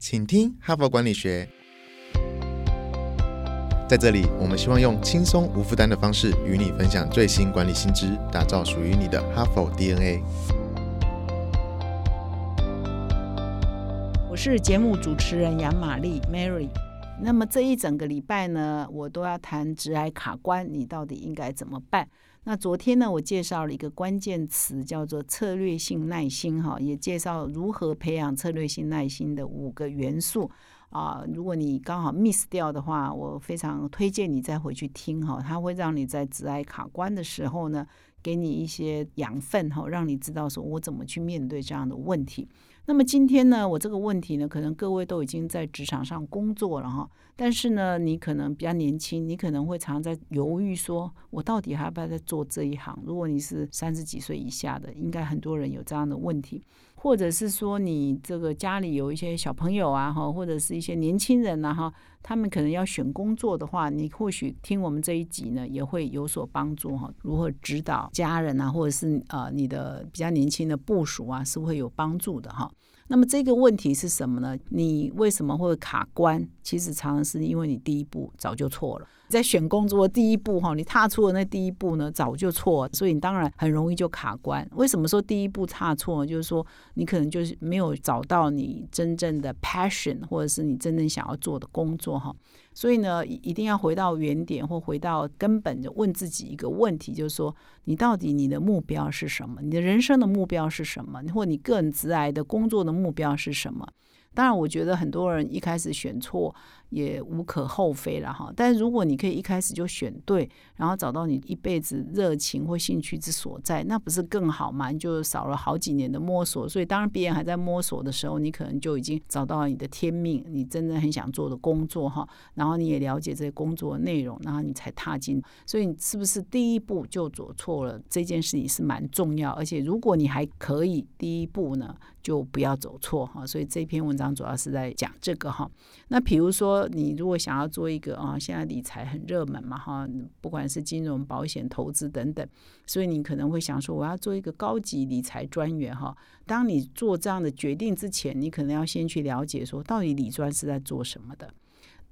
请听哈佛管理学。在这里，我们希望用轻松无负担的方式与你分享最新管理新知，打造属于你的哈佛 DNA。我是节目主持人杨玛丽 Mary。那么这一整个礼拜呢，我都要谈直癌卡关，你到底应该怎么办？那昨天呢，我介绍了一个关键词，叫做策略性耐心，哈，也介绍如何培养策略性耐心的五个元素啊。如果你刚好 miss 掉的话，我非常推荐你再回去听，哈，它会让你在直癌卡关的时候呢，给你一些养分，哈，让你知道说我怎么去面对这样的问题。那么今天呢，我这个问题呢，可能各位都已经在职场上工作了哈，但是呢，你可能比较年轻，你可能会常在犹豫，说我到底还要不要再做这一行？如果你是三十几岁以下的，应该很多人有这样的问题。或者是说你这个家里有一些小朋友啊，哈，或者是一些年轻人呐，哈，他们可能要选工作的话，你或许听我们这一集呢，也会有所帮助哈。如何指导家人啊，或者是呃你的比较年轻的部署啊，是会有帮助的哈。那么这个问题是什么呢？你为什么会卡关？其实常常是因为你第一步早就错了。在选工作的第一步哈，你踏出的那第一步呢，早就错，所以你当然很容易就卡关。为什么说第一步踏错？就是说你可能就是没有找到你真正的 passion，或者是你真正想要做的工作哈。所以呢，一定要回到原点或回到根本，就问自己一个问题，就是说你到底你的目标是什么？你的人生的目标是什么？或你个人职癌的工作的目标是什么？当然，我觉得很多人一开始选错。也无可厚非了哈，但如果你可以一开始就选对，然后找到你一辈子热情或兴趣之所在，那不是更好吗？你就少了好几年的摸索。所以，当然别人还在摸索的时候，你可能就已经找到了你的天命，你真正很想做的工作哈。然后你也了解这些工作内容，然后你才踏进。所以，你是不是第一步就走错了？这件事情是蛮重要。而且，如果你还可以第一步呢，就不要走错哈。所以，这篇文章主要是在讲这个哈。那比如说。你如果想要做一个啊，现在理财很热门嘛哈，不管是金融、保险、投资等等，所以你可能会想说，我要做一个高级理财专员哈。当你做这样的决定之前，你可能要先去了解说，到底理专是在做什么的。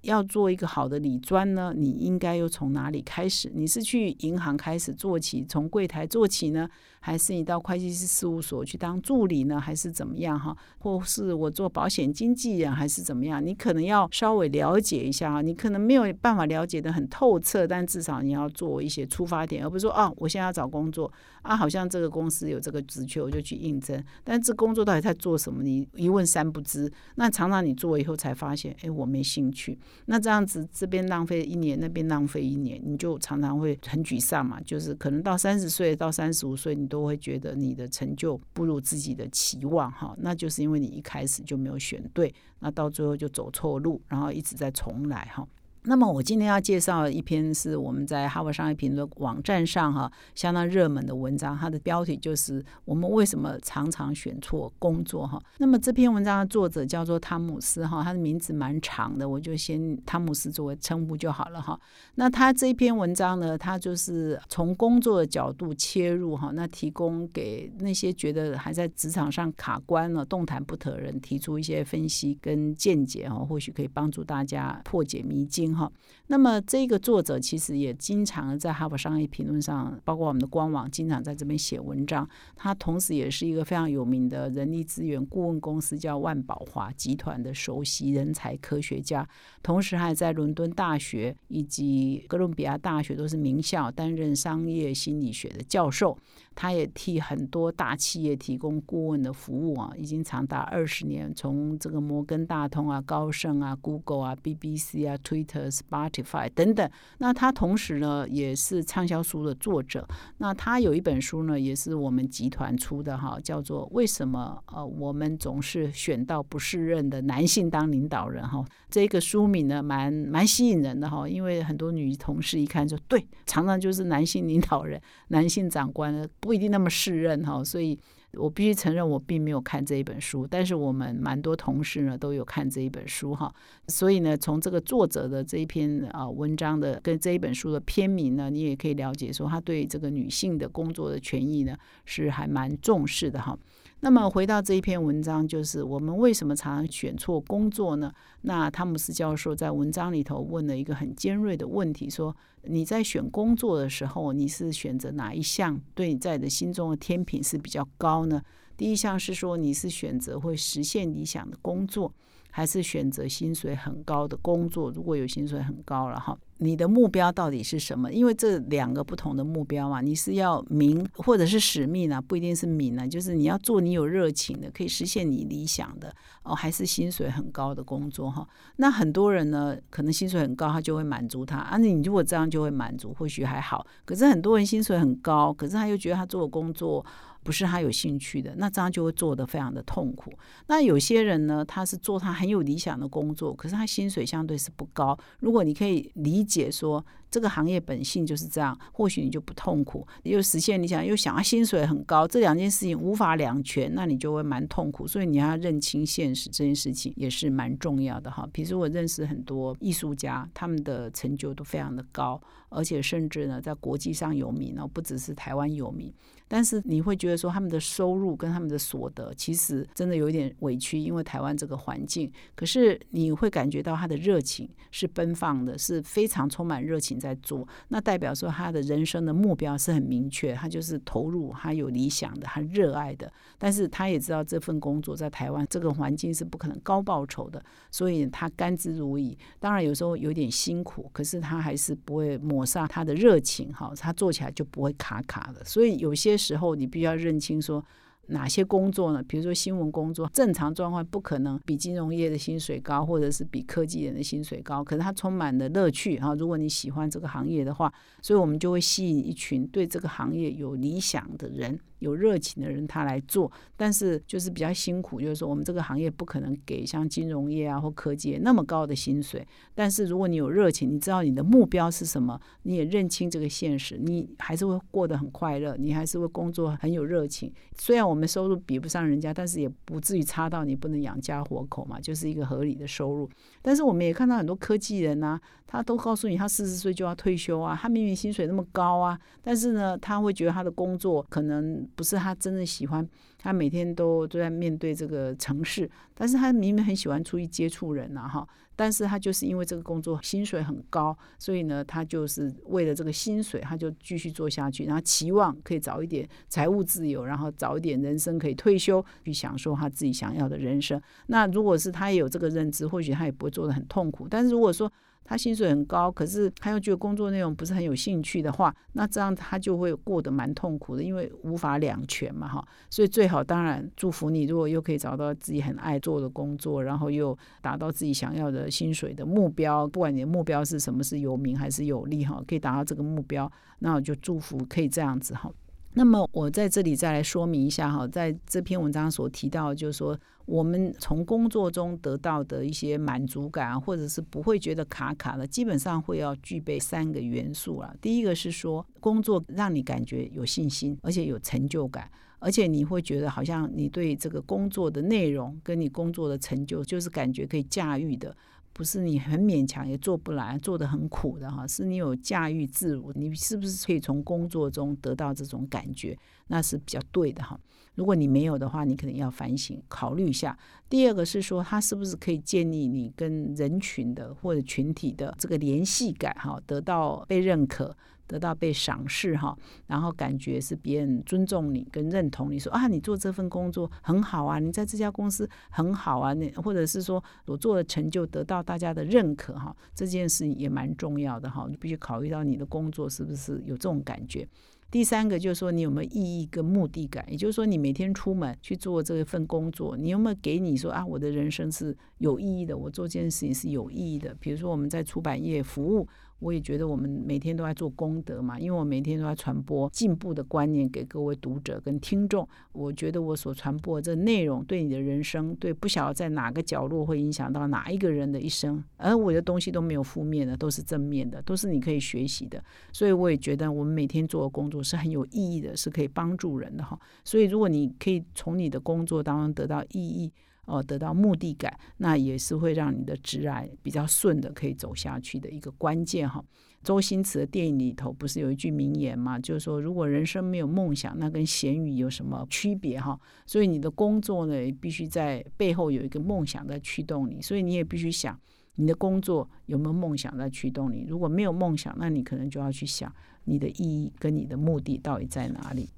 要做一个好的理专呢，你应该又从哪里开始？你是去银行开始做起，从柜台做起呢？还是你到会计师事务所去当助理呢，还是怎么样哈？或是我做保险经纪人，还是怎么样？你可能要稍微了解一下啊。你可能没有办法了解的很透彻，但至少你要做一些出发点，而不是说啊，我现在要找工作啊，好像这个公司有这个职缺，我就去应征。但这工作到底在做什么？你一问三不知。那常常你做以后才发现，哎，我没兴趣。那这样子这边浪费一年，那边浪费一年，你就常常会很沮丧嘛。就是可能到三十岁到三十五岁，你都。会觉得你的成就不如自己的期望，哈，那就是因为你一开始就没有选对，那到最后就走错路，然后一直在重来，哈。那么我今天要介绍一篇是我们在哈佛商业评论网站上哈相当热门的文章，它的标题就是我们为什么常常选错工作哈。那么这篇文章的作者叫做汤姆斯哈，他的名字蛮长的，我就先汤姆斯作为称呼就好了哈。那他这篇文章呢，他就是从工作的角度切入哈，那提供给那些觉得还在职场上卡关了、动弹不得人提出一些分析跟见解哈，或许可以帮助大家破解迷津。哈，那么这个作者其实也经常在哈佛商业评论上，包括我们的官网，经常在这边写文章。他同时也是一个非常有名的人力资源顾问公司叫万宝华集团的首席人才科学家，同时还在伦敦大学以及哥伦比亚大学都是名校担任商业心理学的教授。他也替很多大企业提供顾问的服务啊，已经长达二十年。从这个摩根大通啊、高盛啊、Google 啊、BBC 啊、Twitter、Spotify 等等。那他同时呢，也是畅销书的作者。那他有一本书呢，也是我们集团出的哈，叫做《为什么呃我们总是选到不适任的男性当领导人》哈。这个书名呢，蛮蛮吸引人的哈，因为很多女同事一看说，对，常常就是男性领导人、男性长官。不一定那么适任哈，所以我必须承认我并没有看这一本书，但是我们蛮多同事呢都有看这一本书哈，所以呢，从这个作者的这一篇啊文章的跟这一本书的篇名呢，你也可以了解说他对这个女性的工作的权益呢是还蛮重视的哈。那么回到这一篇文章，就是我们为什么常常选错工作呢？那汤姆斯教授在文章里头问了一个很尖锐的问题，说你在选工作的时候，你是选择哪一项对你在你的心中的天平是比较高呢？第一项是说你是选择会实现理想的工作。还是选择薪水很高的工作？如果有薪水很高了哈，你的目标到底是什么？因为这两个不同的目标嘛，你是要名或者是使命啊，不一定是名啊，就是你要做你有热情的，可以实现你理想的哦，还是薪水很高的工作哈？那很多人呢，可能薪水很高，他就会满足他啊。你如果这样就会满足，或许还好。可是很多人薪水很高，可是他又觉得他做的工作。不是他有兴趣的，那这样就会做得非常的痛苦。那有些人呢，他是做他很有理想的工作，可是他薪水相对是不高。如果你可以理解说。这个行业本性就是这样，或许你就不痛苦，又实现你想又想要薪水很高，这两件事情无法两全，那你就会蛮痛苦。所以你要认清现实，这件事情也是蛮重要的哈。比如我认识很多艺术家，他们的成就都非常的高，而且甚至呢在国际上有名哦，不只是台湾有名。但是你会觉得说他们的收入跟他们的所得其实真的有一点委屈，因为台湾这个环境。可是你会感觉到他的热情是奔放的，是非常充满热情。在做，那代表说他的人生的目标是很明确，他就是投入，他有理想的，他热爱的。但是他也知道这份工作在台湾这个环境是不可能高报酬的，所以他甘之如饴。当然有时候有点辛苦，可是他还是不会抹杀他的热情，哈，他做起来就不会卡卡的。所以有些时候你必须要认清说。哪些工作呢？比如说新闻工作，正常状况不可能比金融业的薪水高，或者是比科技人的薪水高。可是它充满了乐趣啊！如果你喜欢这个行业的话，所以我们就会吸引一群对这个行业有理想的人。有热情的人他来做，但是就是比较辛苦，就是说我们这个行业不可能给像金融业啊或科技那么高的薪水。但是如果你有热情，你知道你的目标是什么，你也认清这个现实，你还是会过得很快乐，你还是会工作很有热情。虽然我们收入比不上人家，但是也不至于差到你不能养家活口嘛，就是一个合理的收入。但是我们也看到很多科技人呐，他都告诉你他四十岁就要退休啊，他明明薪水那么高啊，但是呢，他会觉得他的工作可能。不是他真的喜欢，他每天都都在面对这个城市，但是他明明很喜欢出去接触人呐，哈，但是他就是因为这个工作薪水很高，所以呢，他就是为了这个薪水，他就继续做下去，然后期望可以早一点财务自由，然后早一点人生可以退休，去享受他自己想要的人生。那如果是他也有这个认知，或许他也不会做的很痛苦。但是如果说，他薪水很高，可是他又觉得工作内容不是很有兴趣的话，那这样他就会过得蛮痛苦的，因为无法两全嘛，哈。所以最好当然祝福你，如果又可以找到自己很爱做的工作，然后又达到自己想要的薪水的目标，不管你的目标是什么，是有名还是有利，哈，可以达到这个目标，那我就祝福可以这样子，哈。那么我在这里再来说明一下哈，在这篇文章所提到，就是说我们从工作中得到的一些满足感，或者是不会觉得卡卡的，基本上会要具备三个元素啊。第一个是说，工作让你感觉有信心，而且有成就感，而且你会觉得好像你对这个工作的内容跟你工作的成就，就是感觉可以驾驭的。不是你很勉强也做不来，做的很苦的哈，是你有驾驭自如，你是不是可以从工作中得到这种感觉？那是比较对的哈。如果你没有的话，你可能要反省考虑一下。第二个是说，他是不是可以建立你跟人群的或者群体的这个联系感哈，得到被认可。得到被赏识哈，然后感觉是别人尊重你跟认同你说啊，你做这份工作很好啊，你在这家公司很好啊，那或者是说我做的成就得到大家的认可哈，这件事也蛮重要的哈，你必须考虑到你的工作是不是有这种感觉。第三个就是说你有没有意义跟目的感，也就是说你每天出门去做这份工作，你有没有给你说啊，我的人生是有意义的，我做这件事情是有意义的。比如说我们在出版业服务。我也觉得我们每天都在做功德嘛，因为我每天都在传播进步的观念给各位读者跟听众。我觉得我所传播这内容对你的人生，对不晓得在哪个角落会影响到哪一个人的一生，而我的东西都没有负面的，都是正面的，都是你可以学习的。所以我也觉得我们每天做的工作是很有意义的，是可以帮助人的哈。所以如果你可以从你的工作当中得到意义。哦，得到目的感，那也是会让你的直癌比较顺的可以走下去的一个关键哈。周星驰的电影里头不是有一句名言吗，就是说如果人生没有梦想，那跟咸鱼有什么区别哈？所以你的工作呢，必须在背后有一个梦想在驱动你，所以你也必须想你的工作有没有梦想在驱动你。如果没有梦想，那你可能就要去想你的意义跟你的目的到底在哪里。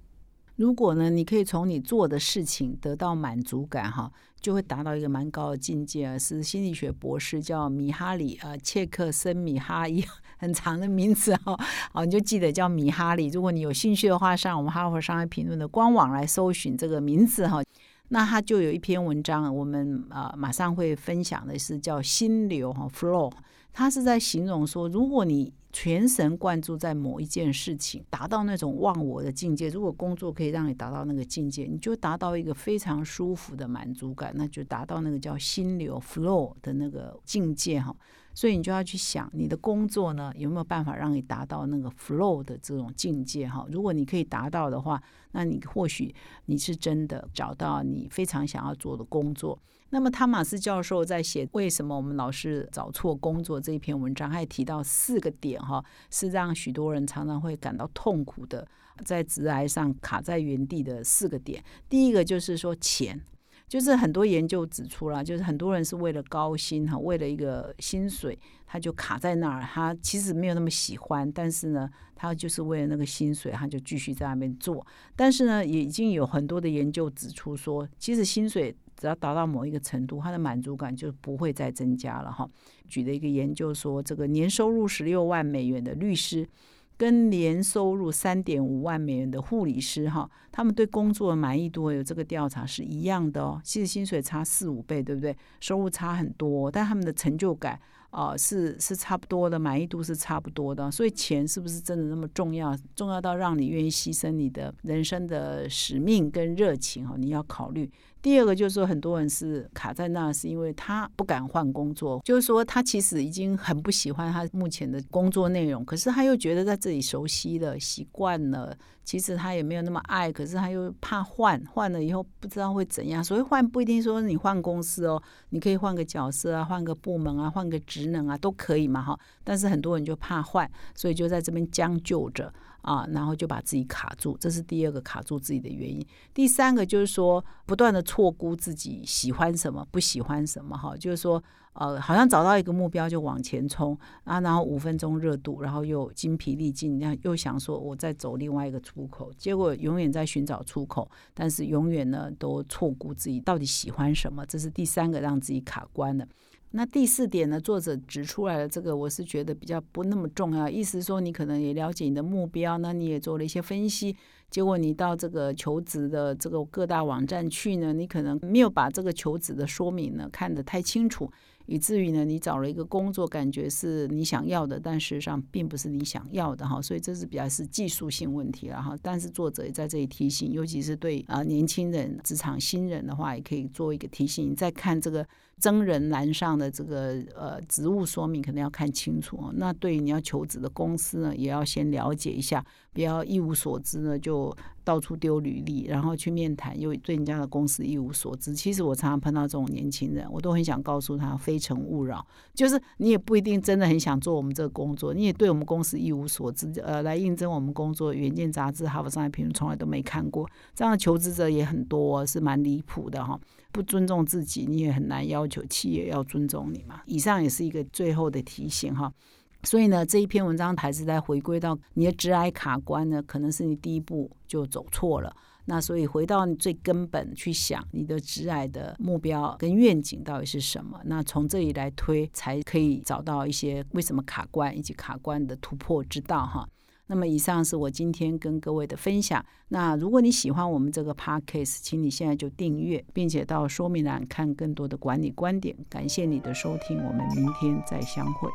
如果呢，你可以从你做的事情得到满足感，哈，就会达到一个蛮高的境界啊。是心理学博士叫米哈里啊切克森米哈伊，很长的名字哈，好，你就记得叫米哈里。如果你有兴趣的话，上我们哈佛商业评论的官网来搜寻这个名字哈，那他就有一篇文章，我们啊马上会分享的是叫心流哈 flow，他是在形容说，如果你全神贯注在某一件事情，达到那种忘我的境界。如果工作可以让你达到那个境界，你就达到一个非常舒服的满足感，那就达到那个叫心流 flow 的那个境界哈。所以你就要去想，你的工作呢有没有办法让你达到那个 flow 的这种境界哈？如果你可以达到的话，那你或许你是真的找到你非常想要做的工作。那么汤马斯教授在写《为什么我们老是找错工作》这一篇文章，还提到四个点哈，是让许多人常常会感到痛苦的，在职癌上卡在原地的四个点。第一个就是说钱。就是很多研究指出了，就是很多人是为了高薪哈，为了一个薪水，他就卡在那儿。他其实没有那么喜欢，但是呢，他就是为了那个薪水，他就继续在那边做。但是呢，也已经有很多的研究指出说，其实薪水只要达到某一个程度，他的满足感就不会再增加了哈。举了一个研究说，这个年收入十六万美元的律师。跟年收入三点五万美元的护理师哈，他们对工作的满意度有这个调查是一样的哦。其实薪水差四五倍，对不对？收入差很多，但他们的成就感啊是是差不多的，满意度是差不多的。所以钱是不是真的那么重要？重要到让你愿意牺牲你的人生的使命跟热情哦？你要考虑。第二个就是说，很多人是卡在那，是因为他不敢换工作。就是说，他其实已经很不喜欢他目前的工作内容，可是他又觉得在这里熟悉了、习惯了，其实他也没有那么爱。可是他又怕换，换了以后不知道会怎样。所以换不一定说你换公司哦，你可以换个角色啊，换个部门啊，换个职职能啊，都可以嘛哈。但是很多人就怕换，所以就在这边将就着。啊，然后就把自己卡住，这是第二个卡住自己的原因。第三个就是说，不断的错估自己喜欢什么，不喜欢什么，哈，就是说，呃，好像找到一个目标就往前冲啊，然后五分钟热度，然后又精疲力尽，然后又想说我再走另外一个出口，结果永远在寻找出口，但是永远呢都错估自己到底喜欢什么，这是第三个让自己卡关的。那第四点呢？作者指出来的这个，我是觉得比较不那么重要。意思说，你可能也了解你的目标，那你也做了一些分析，结果你到这个求职的这个各大网站去呢，你可能没有把这个求职的说明呢看得太清楚。以至于呢，你找了一个工作，感觉是你想要的，但事实上并不是你想要的哈，所以这是比较是技术性问题了哈。但是作者也在这里提醒，尤其是对啊年轻人、职场新人的话，也可以做一个提醒。你再看这个征人栏上的这个呃职务说明，可能要看清楚。那对于你要求职的公司呢，也要先了解一下，不要一无所知呢就。到处丢履历，然后去面谈，又对人家的公司一无所知。其实我常常碰到这种年轻人，我都很想告诉他非诚勿扰。就是你也不一定真的很想做我们这个工作，你也对我们公司一无所知。呃，来应征我们工作，《远见》杂志、《哈佛商业评论》从来都没看过。这样的求职者也很多，是蛮离谱的哈。不尊重自己，你也很难要求企业要尊重你嘛。以上也是一个最后的提醒哈。所以呢，这一篇文章还是在回归到你的直癌卡关呢，可能是你第一步就走错了。那所以回到你最根本去想，你的直癌的目标跟愿景到底是什么？那从这里来推，才可以找到一些为什么卡关以及卡关的突破之道哈。那么以上是我今天跟各位的分享。那如果你喜欢我们这个 podcast，请你现在就订阅，并且到说明栏看更多的管理观点。感谢你的收听，我们明天再相会。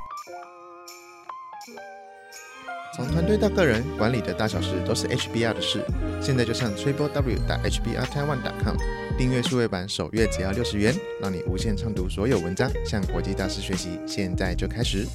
从团队到个人，管理的大小事都是 HBR 的事。现在就上 triple w 打 hbr taiwan com 订阅数位版，首月只要六十元，让你无限畅读所有文章，向国际大师学习。现在就开始。